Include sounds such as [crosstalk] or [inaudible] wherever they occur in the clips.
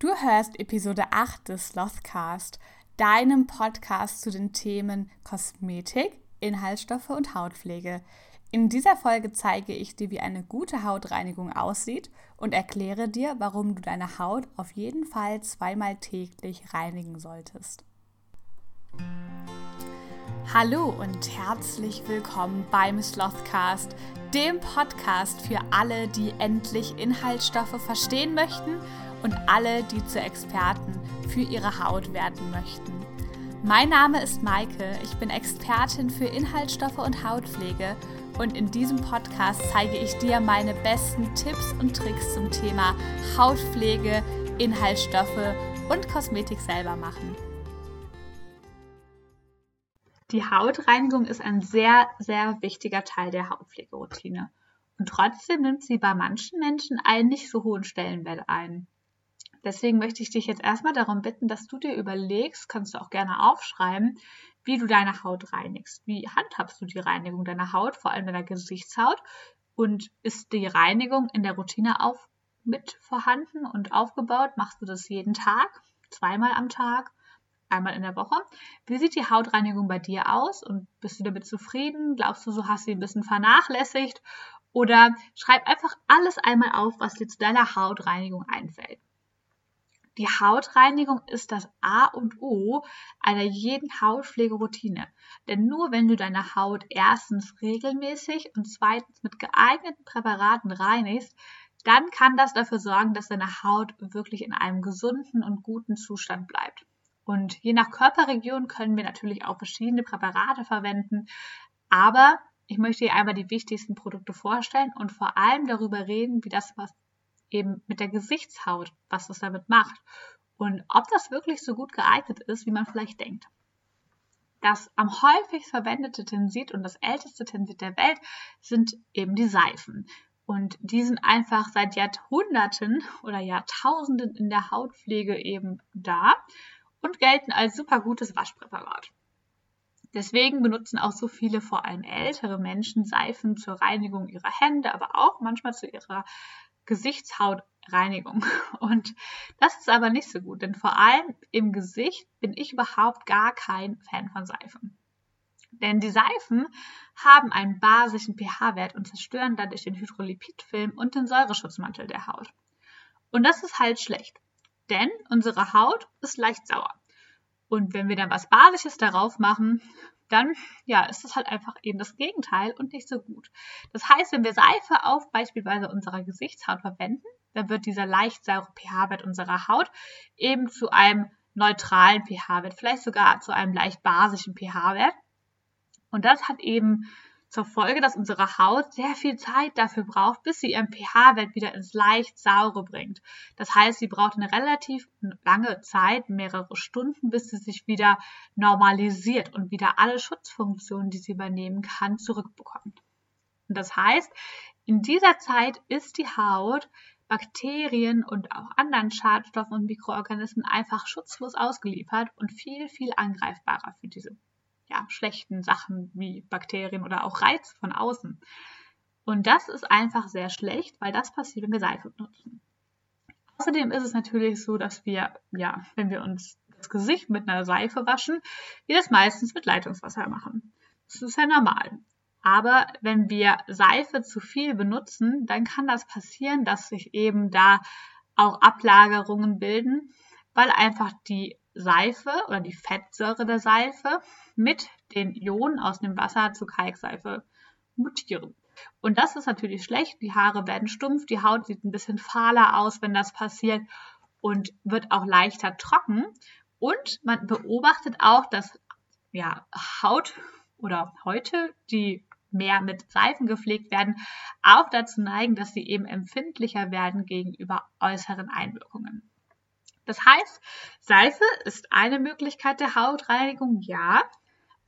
Du hörst Episode 8 des Slothcast, deinem Podcast zu den Themen Kosmetik, Inhaltsstoffe und Hautpflege. In dieser Folge zeige ich dir, wie eine gute Hautreinigung aussieht und erkläre dir, warum du deine Haut auf jeden Fall zweimal täglich reinigen solltest. Hallo und herzlich willkommen beim Slothcast, dem Podcast für alle, die endlich Inhaltsstoffe verstehen möchten und alle, die zu Experten für ihre Haut werden möchten. Mein Name ist Maike, ich bin Expertin für Inhaltsstoffe und Hautpflege und in diesem Podcast zeige ich dir meine besten Tipps und Tricks zum Thema Hautpflege, Inhaltsstoffe und Kosmetik selber machen. Die Hautreinigung ist ein sehr, sehr wichtiger Teil der Hautpflegeroutine. Und trotzdem nimmt sie bei manchen Menschen einen nicht so hohen Stellenwert ein. Deswegen möchte ich dich jetzt erstmal darum bitten, dass du dir überlegst, kannst du auch gerne aufschreiben, wie du deine Haut reinigst. Wie handhabst du die Reinigung deiner Haut, vor allem deiner Gesichtshaut? Und ist die Reinigung in der Routine auch mit vorhanden und aufgebaut? Machst du das jeden Tag, zweimal am Tag, einmal in der Woche? Wie sieht die Hautreinigung bei dir aus und bist du damit zufrieden? Glaubst du, so hast du sie ein bisschen vernachlässigt? Oder schreib einfach alles einmal auf, was dir zu deiner Hautreinigung einfällt. Die Hautreinigung ist das A und O einer jeden Hautpflegeroutine. Denn nur wenn du deine Haut erstens regelmäßig und zweitens mit geeigneten Präparaten reinigst, dann kann das dafür sorgen, dass deine Haut wirklich in einem gesunden und guten Zustand bleibt. Und je nach Körperregion können wir natürlich auch verschiedene Präparate verwenden. Aber ich möchte dir einmal die wichtigsten Produkte vorstellen und vor allem darüber reden, wie das was eben mit der Gesichtshaut, was das damit macht und ob das wirklich so gut geeignet ist, wie man vielleicht denkt. Das am häufigst verwendete Tensit und das älteste Tensit der Welt sind eben die Seifen. Und die sind einfach seit Jahrhunderten oder Jahrtausenden in der Hautpflege eben da und gelten als super gutes Waschpräparat. Deswegen benutzen auch so viele, vor allem ältere Menschen, Seifen zur Reinigung ihrer Hände, aber auch manchmal zu ihrer Gesichtshautreinigung. [laughs] Und das ist aber nicht so gut, denn vor allem im Gesicht bin ich überhaupt gar kein Fan von Seifen. Denn die Seifen haben einen basischen pH-Wert und zerstören dadurch den Hydrolipidfilm und den Säureschutzmantel der Haut. Und das ist halt schlecht, denn unsere Haut ist leicht sauer. Und wenn wir dann was Basisches darauf machen, dann ja, ist das halt einfach eben das Gegenteil und nicht so gut. Das heißt, wenn wir Seife auf beispielsweise unserer Gesichtshaut verwenden, dann wird dieser leicht saure pH-Wert unserer Haut eben zu einem neutralen pH-Wert, vielleicht sogar zu einem leicht basischen pH-Wert. Und das hat eben zur Folge, dass unsere Haut sehr viel Zeit dafür braucht, bis sie ihren pH-Wert wieder ins leicht saure bringt. Das heißt, sie braucht eine relativ lange Zeit, mehrere Stunden, bis sie sich wieder normalisiert und wieder alle Schutzfunktionen, die sie übernehmen kann, zurückbekommt. Und das heißt, in dieser Zeit ist die Haut Bakterien und auch anderen Schadstoffen und Mikroorganismen einfach schutzlos ausgeliefert und viel, viel angreifbarer für diese ja, schlechten Sachen wie Bakterien oder auch Reiz von außen. Und das ist einfach sehr schlecht, weil das passiert, wenn wir Seife benutzen. Außerdem ist es natürlich so, dass wir, ja, wenn wir uns das Gesicht mit einer Seife waschen, wir das meistens mit Leitungswasser machen. Das ist ja normal. Aber wenn wir Seife zu viel benutzen, dann kann das passieren, dass sich eben da auch Ablagerungen bilden, weil einfach die Seife oder die Fettsäure der Seife mit den Ionen aus dem Wasser zu Kalkseife mutieren. Und das ist natürlich schlecht. Die Haare werden stumpf, die Haut sieht ein bisschen fahler aus, wenn das passiert und wird auch leichter trocken. Und man beobachtet auch, dass ja, Haut oder Häute, die mehr mit Seifen gepflegt werden, auch dazu neigen, dass sie eben empfindlicher werden gegenüber äußeren Einwirkungen. Das heißt, Seife ist eine Möglichkeit der Hautreinigung, ja.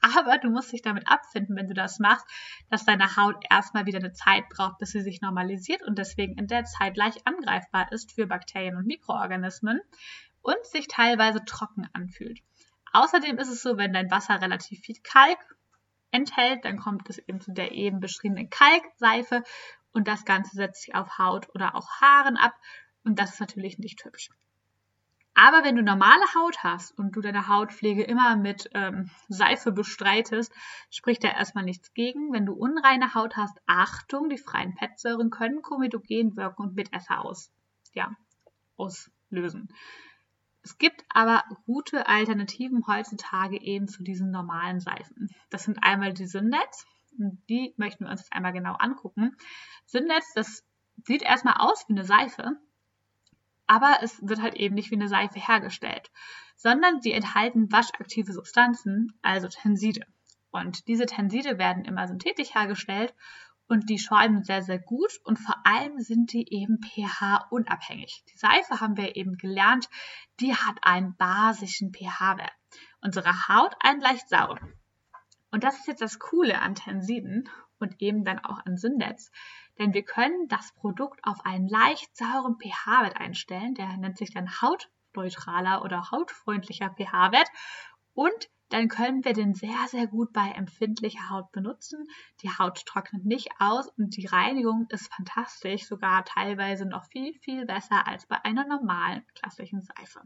Aber du musst dich damit abfinden, wenn du das machst, dass deine Haut erstmal wieder eine Zeit braucht, bis sie sich normalisiert und deswegen in der Zeit leicht angreifbar ist für Bakterien und Mikroorganismen und sich teilweise trocken anfühlt. Außerdem ist es so, wenn dein Wasser relativ viel Kalk enthält, dann kommt es eben zu der eben beschriebenen Kalkseife und das Ganze setzt sich auf Haut oder auch Haaren ab und das ist natürlich nicht hübsch. Aber wenn du normale Haut hast und du deine Hautpflege immer mit ähm, Seife bestreitest, spricht da erstmal nichts gegen. Wenn du unreine Haut hast, Achtung, die freien Fettsäuren können komedogen wirken und Mitesser aus, ja, auslösen. Es gibt aber gute Alternativen heutzutage eben zu diesen normalen Seifen. Das sind einmal die Syndex. Die möchten wir uns jetzt einmal genau angucken. Syndex, das sieht erstmal aus wie eine Seife, aber es wird halt eben nicht wie eine Seife hergestellt, sondern sie enthalten waschaktive Substanzen, also Tenside. Und diese Tenside werden immer synthetisch hergestellt und die schäumen sehr, sehr gut und vor allem sind die eben pH-unabhängig. Die Seife haben wir eben gelernt, die hat einen basischen pH-Wert. Unsere Haut einen leicht sauren. Und das ist jetzt das Coole an Tensiden und eben dann auch an Syndex, denn wir können das Produkt auf einen leicht sauren pH-Wert einstellen, der nennt sich dann hautneutraler oder hautfreundlicher pH-Wert und dann können wir den sehr, sehr gut bei empfindlicher Haut benutzen. Die Haut trocknet nicht aus und die Reinigung ist fantastisch, sogar teilweise noch viel, viel besser als bei einer normalen klassischen Seife.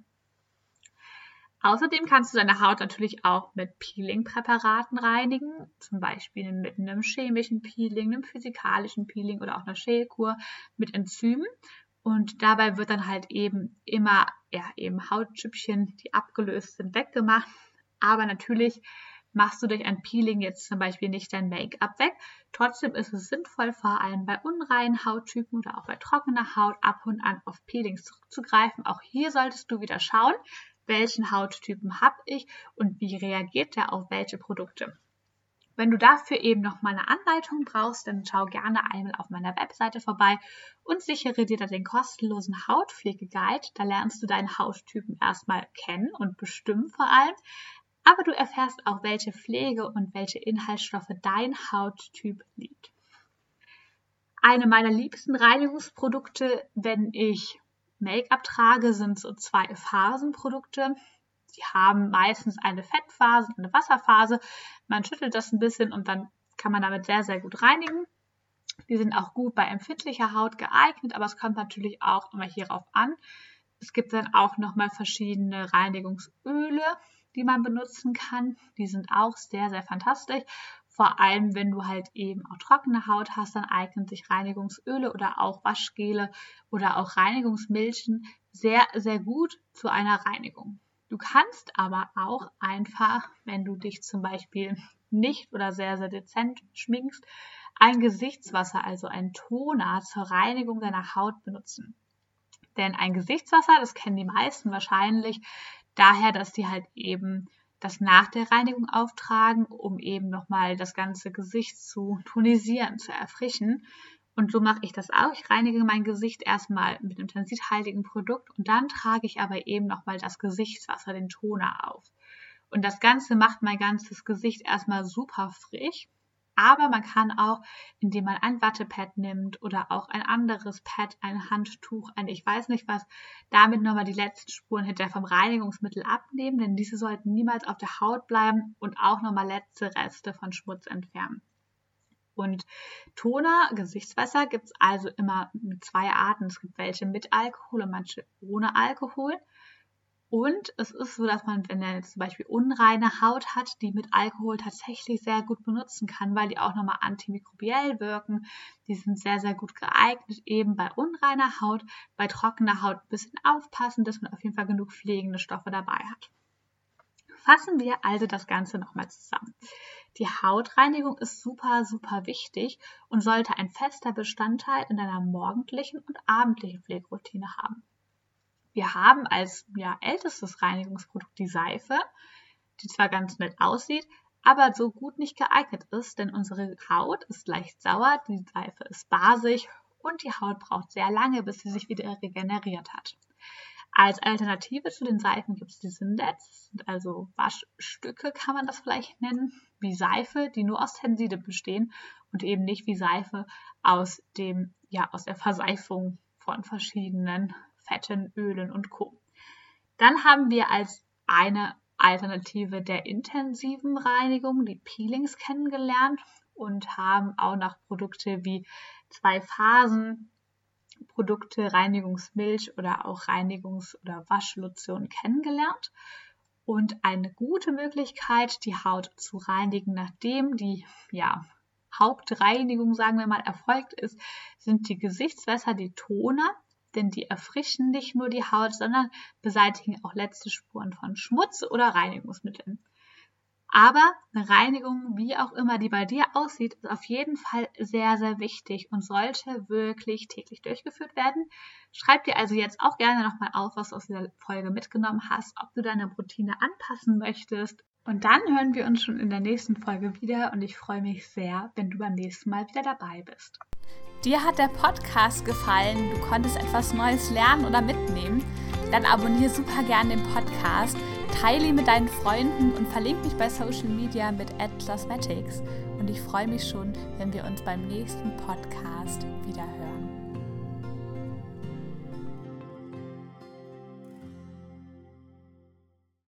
Außerdem kannst du deine Haut natürlich auch mit Peeling-Präparaten reinigen, zum Beispiel mit einem chemischen Peeling, einem physikalischen Peeling oder auch einer Schälkur mit Enzymen. Und dabei wird dann halt eben immer ja, eben Hautschüppchen, die abgelöst sind, weggemacht. Aber natürlich machst du durch ein Peeling jetzt zum Beispiel nicht dein Make-up weg. Trotzdem ist es sinnvoll, vor allem bei unreinen Hauttypen oder auch bei trockener Haut ab und an auf Peelings zurückzugreifen. Auch hier solltest du wieder schauen, welchen Hauttypen habe ich und wie reagiert der auf welche Produkte. Wenn du dafür eben noch mal eine Anleitung brauchst, dann schau gerne einmal auf meiner Webseite vorbei und sichere dir da den kostenlosen Hautpflegeguide. Da lernst du deinen Hauttypen erstmal kennen und bestimmen vor allem. Aber du erfährst auch, welche Pflege und welche Inhaltsstoffe dein Hauttyp liebt. Eine meiner liebsten Reinigungsprodukte, wenn ich Make-up trage, sind so zwei Phasenprodukte. Die haben meistens eine Fettphase und eine Wasserphase. Man schüttelt das ein bisschen und dann kann man damit sehr, sehr gut reinigen. Die sind auch gut bei empfindlicher Haut geeignet, aber es kommt natürlich auch immer hierauf an. Es gibt dann auch nochmal verschiedene Reinigungsöle, die man benutzen kann. Die sind auch sehr, sehr fantastisch. Vor allem, wenn du halt eben auch trockene Haut hast, dann eignen sich Reinigungsöle oder auch Waschgele oder auch Reinigungsmilchen sehr, sehr gut zu einer Reinigung. Du kannst aber auch einfach, wenn du dich zum Beispiel nicht oder sehr, sehr dezent schminkst, ein Gesichtswasser, also ein Toner zur Reinigung deiner Haut benutzen. Denn ein Gesichtswasser, das kennen die meisten wahrscheinlich, daher, dass die halt eben das nach der Reinigung auftragen, um eben nochmal das ganze Gesicht zu tonisieren, zu erfrischen. Und so mache ich das auch. Ich reinige mein Gesicht erstmal mit einem tensithaltigen Produkt und dann trage ich aber eben nochmal das Gesichtswasser, den Toner auf. Und das Ganze macht mein ganzes Gesicht erstmal super frisch aber man kann auch, indem man ein Wattepad nimmt oder auch ein anderes Pad, ein Handtuch, ein ich weiß nicht was, damit nochmal die letzten Spuren hinterher vom Reinigungsmittel abnehmen, denn diese sollten niemals auf der Haut bleiben und auch nochmal letzte Reste von Schmutz entfernen. Und Toner, Gesichtswasser gibt es also immer mit zwei Arten. Es gibt welche mit Alkohol und manche ohne Alkohol. Und es ist so, dass man, wenn er jetzt zum Beispiel unreine Haut hat, die mit Alkohol tatsächlich sehr gut benutzen kann, weil die auch nochmal antimikrobiell wirken. Die sind sehr, sehr gut geeignet, eben bei unreiner Haut, bei trockener Haut ein bisschen aufpassen, dass man auf jeden Fall genug pflegende Stoffe dabei hat. Fassen wir also das Ganze nochmal zusammen. Die Hautreinigung ist super, super wichtig und sollte ein fester Bestandteil in deiner morgendlichen und abendlichen Pflegeroutine haben. Wir haben als ja, ältestes Reinigungsprodukt die Seife, die zwar ganz nett aussieht, aber so gut nicht geeignet ist, denn unsere Haut ist leicht sauer, die Seife ist basisch und die Haut braucht sehr lange, bis sie sich wieder regeneriert hat. Als Alternative zu den Seifen gibt es die Syndex, also Waschstücke kann man das vielleicht nennen, wie Seife, die nur aus Tenside bestehen und eben nicht wie Seife aus dem, ja, aus der Verseifung von verschiedenen Fetten, Ölen und Co. Dann haben wir als eine Alternative der intensiven Reinigung die Peelings kennengelernt und haben auch noch Produkte wie zwei Phasen, Produkte, Reinigungsmilch oder auch Reinigungs- oder Waschlotion kennengelernt. Und eine gute Möglichkeit, die Haut zu reinigen, nachdem die ja, Hauptreinigung, sagen wir mal, erfolgt ist, sind die Gesichtswässer, die Toner, denn die erfrischen nicht nur die Haut, sondern beseitigen auch letzte Spuren von Schmutz oder Reinigungsmitteln. Aber eine Reinigung, wie auch immer die bei dir aussieht, ist auf jeden Fall sehr, sehr wichtig und sollte wirklich täglich durchgeführt werden. Schreib dir also jetzt auch gerne nochmal auf, was du aus dieser Folge mitgenommen hast, ob du deine Routine anpassen möchtest. Und dann hören wir uns schon in der nächsten Folge wieder und ich freue mich sehr, wenn du beim nächsten Mal wieder dabei bist. Dir hat der Podcast gefallen, du konntest etwas Neues lernen oder mitnehmen, dann abonniere super gerne den Podcast Teile ihn mit deinen Freunden und verlinke mich bei Social Media mit @cosmetics und ich freue mich schon, wenn wir uns beim nächsten Podcast wieder hören.